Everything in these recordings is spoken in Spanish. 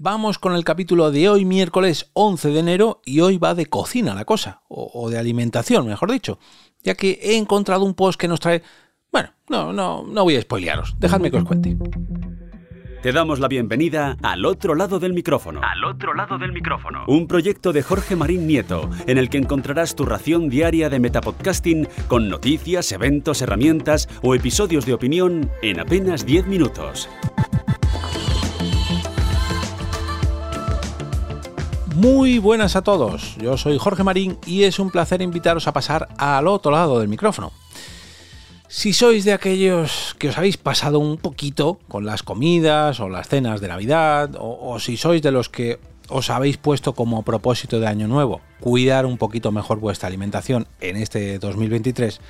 Vamos con el capítulo de hoy, miércoles 11 de enero, y hoy va de cocina la cosa, o, de alimentación, mejor dicho, ya que he encontrado un post que nos trae... Bueno, no, no, no voy a spoilearos, dejadme que os cuente. Te damos la bienvenida al otro lado del micrófono. Al otro lado del micrófono. Un proyecto de Jorge Marín Nieto, en el que encontrarás tu ración diaria de metapodcasting con noticias, eventos, herramientas o episodios de opinión en apenas 10 minutos. Muy buenas a todos, yo soy Jorge Marín y es un placer invitaros a pasar al otro lado del micrófono. Si sois de aquellos que os habéis pasado un poquito con las comidas o las cenas de Navidad, o, si sois de los que os habéis puesto como propósito de año nuevo cuidar un poquito mejor vuestra alimentación en este 2023,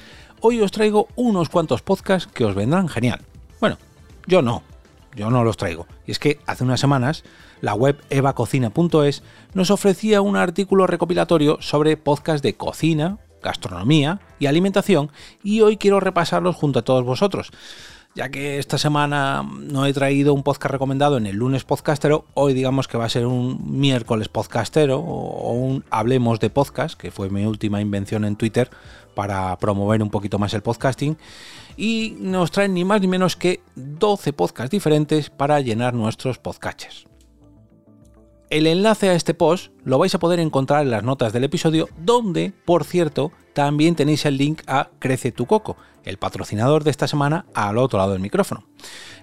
hoy os traigo unos cuantos podcasts que os vendrán genial. Bueno, yo no, yo no los traigo. Y es que hace unas semanas la web evacocina.es nos ofrecía un artículo recopilatorio sobre podcast de cocina, gastronomía y alimentación y hoy quiero repasarlos junto a todos vosotros. Ya que esta semana no he traído un podcast recomendado en el lunes podcastero, hoy digamos que va a ser un miércoles podcastero o un hablemos de podcast, que fue mi última invención en Twitter para promover un poquito más el podcasting. Y nos traen ni más ni menos que 12 podcasts diferentes para llenar nuestros podcasts. El enlace a este post lo vais a poder encontrar en las notas del episodio, donde, por cierto, también tenéis el link a Crece tu Coco, el patrocinador de esta semana al otro lado del micrófono.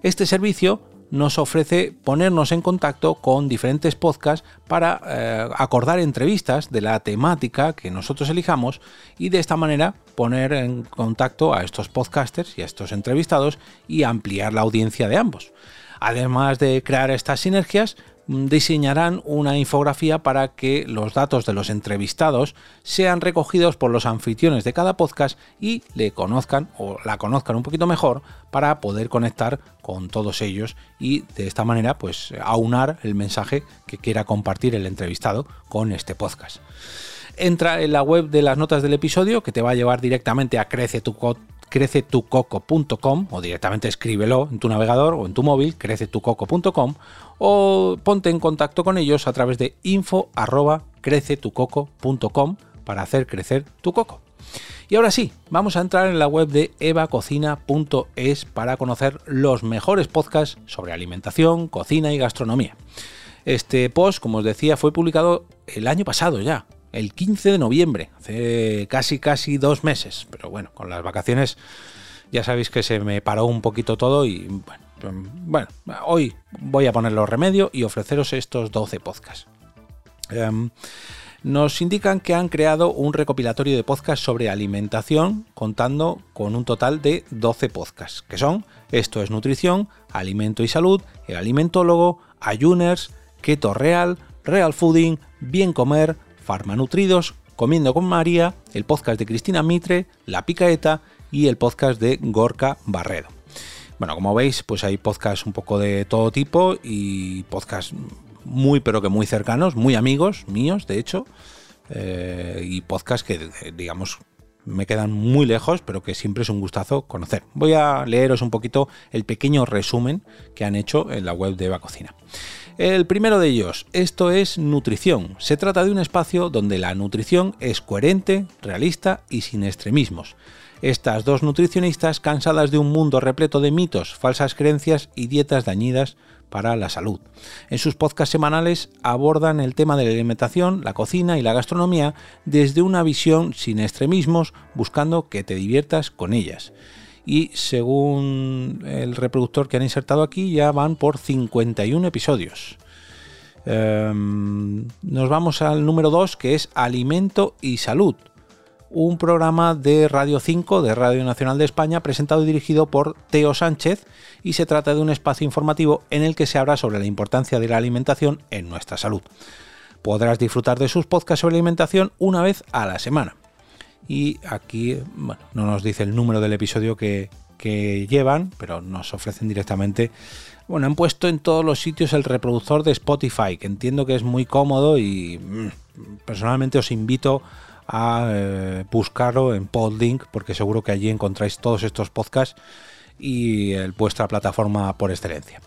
Este servicio nos ofrece ponernos en contacto con diferentes podcasts para eh, acordar entrevistas de la temática que nosotros elijamos y de esta manera poner en contacto a estos podcasters y a estos entrevistados y ampliar la audiencia de ambos. Además de crear estas sinergias, diseñarán una infografía para que los datos de los entrevistados sean recogidos por los anfitriones de cada podcast y le conozcan o la conozcan un poquito mejor para poder conectar con todos ellos y de esta manera pues aunar el mensaje que quiera compartir el entrevistado con este podcast. Entra en la web de las notas del episodio que te va a llevar directamente a crece tu crecetucoco.com o directamente escríbelo en tu navegador o en tu móvil, crecetucoco.com o ponte en contacto con ellos a través de info crecetucoco.com para hacer crecer tu coco. Y ahora sí, vamos a entrar en la web de evacocina.es para conocer los mejores podcasts sobre alimentación, cocina y gastronomía. Este post, como os decía, fue publicado el año pasado ya, el 15 de noviembre, hace casi casi dos meses, pero bueno, con las vacaciones ya sabéis que se me paró un poquito todo y bueno, hoy voy a ponerlo remedio y ofreceros estos 12 podcasts. Em, nos indican que han creado un recopilatorio de podcasts sobre alimentación, contando con un total de 12 podcasts, que son Esto es Nutrición, Alimento y Salud, El Alimentólogo, Ayuners, Keto Real, Real Fooding, Bien Comer, Farmanutridos, Comiendo con María, el podcast de Cristina Mitre, La Picaeta y el podcast de Gorka Barredo. Bueno, como veis, pues hay podcasts un poco de todo tipo y podcasts muy pero que muy cercanos, muy amigos míos, de hecho, eh, y podcasts que, digamos, me quedan muy lejos, pero que siempre es un gustazo conocer. Voy a leeros un poquito el pequeño resumen que han hecho en la web de Eva Cocina. El primero de ellos, esto es nutrición. Se trata de un espacio donde la nutrición es coherente, realista y sin extremismos. Estas dos nutricionistas, cansadas de un mundo repleto de mitos, falsas creencias y dietas dañidas para la salud. En sus podcasts semanales abordan el tema de la alimentación, la cocina y la gastronomía desde una visión sin extremismos, buscando que te diviertas con ellas y según el reproductor que han insertado aquí ya van por 51 episodios. Em, nos vamos al número 2 que es Alimento y Salud, un programa de Radio 5 de Radio Nacional de España presentado y dirigido por Teo Sánchez y se trata de un espacio informativo en el que se habla sobre la importancia de la alimentación en nuestra salud. Podrás disfrutar de sus podcasts sobre alimentación una vez a la semana y aquí bueno, no nos dice el número del episodio que, llevan, pero nos ofrecen directamente. Bueno, han puesto en todos los sitios el reproductor de Spotify, que entiendo que es muy cómodo y mm, personalmente os invito a eh, buscarlo en Podlink, porque seguro que allí encontráis todos estos podcasts y vuestra plataforma por excelencia.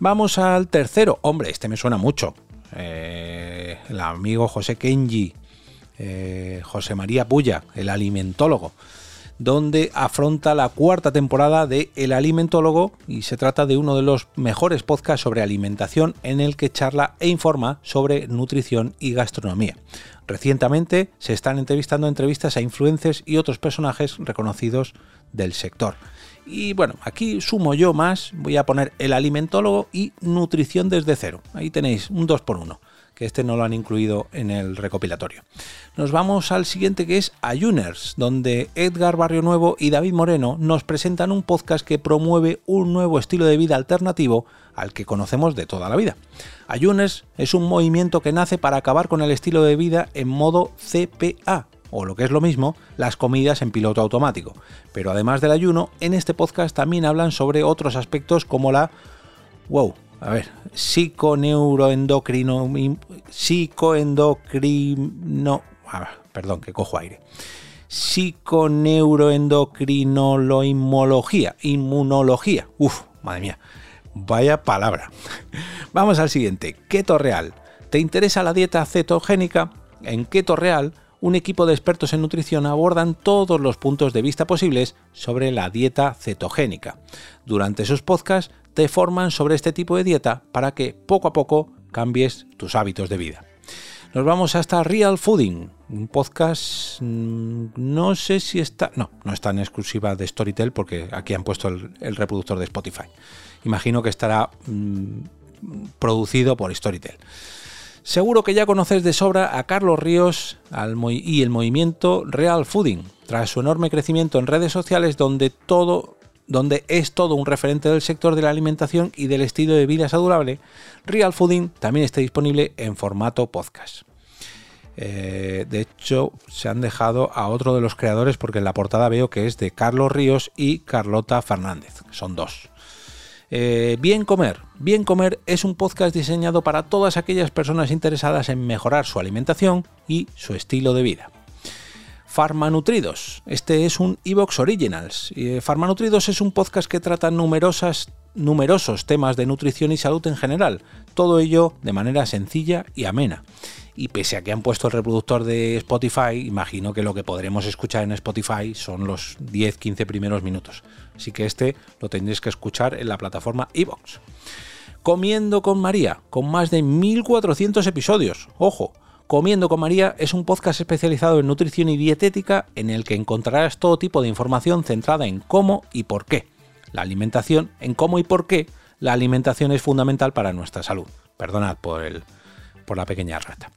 Vamos al tercero. Hombre, este me suena mucho. Eh, el amigo José Kenji, eh, José María Puya, el alimentólogo donde afronta la cuarta temporada de El Alimentólogo y se trata de uno de los mejores podcasts sobre alimentación en el que charla e informa sobre nutrición y gastronomía. Recientemente se están entrevistando entrevistas a influencers y otros personajes reconocidos del sector. Y bueno, aquí sumo yo más, voy a poner el alimentólogo y nutrición desde cero. Ahí tenéis un 2 por 1 que este no lo han incluido en el recopilatorio. Nos vamos al siguiente que es Ayuners, donde Edgar Barrio Nuevo y David Moreno nos presentan un podcast que promueve un nuevo estilo de vida alternativo al que conocemos de toda la vida. Ayuners es un movimiento que nace para acabar con el estilo de vida en modo CPA, o lo que es lo mismo, las comidas en piloto automático. Pero además del ayuno, en este podcast también hablan sobre otros aspectos como la... ¡Wow! A ver, psiconeuroendocrino... Psicoendocrino... Ah, perdón, que cojo aire. Psiconeuroendocrinología, inmunología. Uf, madre mía. Vaya palabra. Vamos al siguiente. Keto Real. ¿Te interesa la dieta cetogénica? En Keto Real un equipo de expertos en nutrición abordan todos los puntos de vista posibles sobre la dieta cetogénica. Durante sus podcasts te forman sobre este tipo de dieta para que poco a poco cambies tus hábitos de vida. Nos vamos hasta Real Fooding, un podcast, mm, no sé si está, no, no está en exclusiva de Storytel porque aquí han puesto el, reproductor de Spotify. Imagino que estará mm, producido por Storytel. Seguro que ya conoces de sobra a Carlos Ríos y el movimiento Real Fooding, tras su enorme crecimiento en redes sociales donde todo donde es todo un referente del sector de la alimentación y del estilo de vida saludable, Real Fooding también está disponible en formato podcast. Eh, de hecho, se han dejado a otro de los creadores porque en la portada veo que es de Carlos Ríos y Carlota Fernández. Son dos. Eh, Bien Comer. Bien Comer es un podcast diseñado para todas aquellas personas interesadas en mejorar su alimentación y su estilo de vida. Farmanutridos. Este es un Evox Originals. Eh, Farmanutridos es un podcast que trata numerosas, numerosos temas de nutrición y salud en general, todo ello de manera sencilla y amena y pese a que han puesto el reproductor de Spotify, imagino que lo que podremos escuchar en Spotify son los 10-15 primeros minutos. Así que este lo tendréis que escuchar en la plataforma Evox. Comiendo con María, con más de 1400 episodios. Ojo, Comiendo con María es un podcast especializado en nutrición y dietética en el que encontrarás todo tipo de información centrada en cómo y por qué. La alimentación, en cómo y por qué la alimentación es fundamental para nuestra salud. Perdonad por el, por la pequeña rata.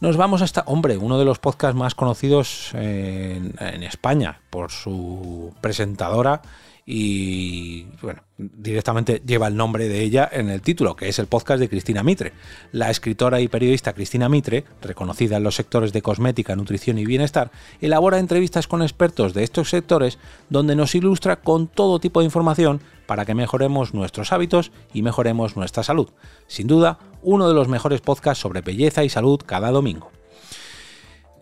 Nos vamos hasta, hombre, uno de los podcasts más conocidos en, en España por su presentadora y bueno, directamente lleva el nombre de ella en el título, que es el podcast de Cristina Mitre. La escritora y periodista Cristina Mitre, reconocida en los sectores de cosmética, nutrición y bienestar, elabora entrevistas con expertos de estos sectores donde nos ilustra con todo tipo de información para que mejoremos nuestros hábitos y mejoremos nuestra salud. Sin duda, uno de los mejores podcasts sobre belleza y salud cada domingo.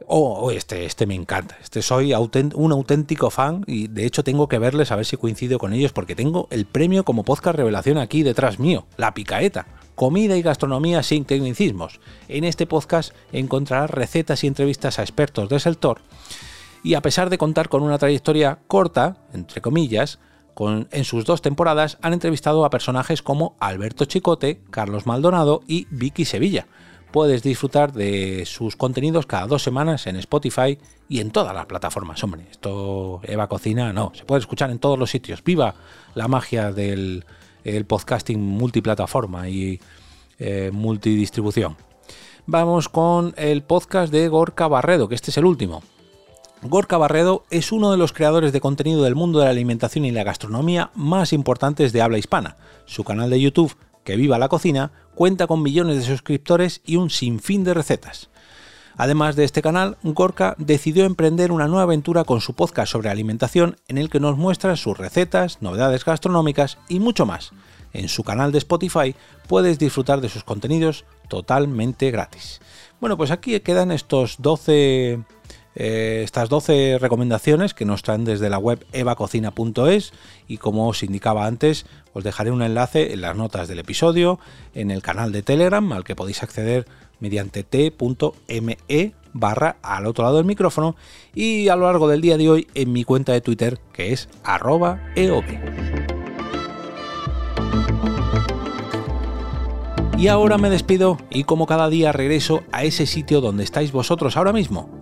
Oh, oh, este, este me encanta. Este soy un auténtico fan y de hecho tengo que verles a ver si coincido con ellos porque tengo el premio como podcast revelación aquí detrás mío, La Picaeta. Comida y gastronomía sin tecnicismos. En este podcast encontrarás recetas y entrevistas a expertos del sector y a pesar de contar con una trayectoria corta, entre comillas, en sus dos temporadas han entrevistado a personajes como Alberto Chicote, Carlos Maldonado y Vicky Sevilla puedes disfrutar de sus contenidos cada dos semanas en Spotify y en todas las plataformas. Hombre, esto Eva Cocina no, se puede escuchar en todos los sitios. Viva la magia del podcasting multiplataforma y eh, multidistribución. Vamos con el podcast de Gorka Barredo, que este es el último. Gorka Barredo es uno de los creadores de contenido del mundo de la alimentación y la gastronomía más importantes de habla hispana. Su canal de YouTube que Viva la Cocina cuenta con millones de suscriptores y un sinfín de recetas. Además de este canal, Gorka decidió emprender una nueva aventura con su podcast sobre alimentación en el que nos muestra sus recetas, novedades gastronómicas y mucho más. En su canal de Spotify puedes disfrutar de sus contenidos totalmente gratis. Bueno, pues aquí quedan estos 12 eh, estas 12 recomendaciones que nos traen desde la web evacocina.es y como os indicaba antes, os dejaré un enlace en las notas del episodio, en el canal de Telegram al que podéis acceder mediante t.me barra al otro lado del micrófono y a lo largo del día de hoy en mi cuenta de Twitter que es arroba eov. Y ahora me despido y como cada día regreso a ese sitio donde estáis vosotros ahora mismo,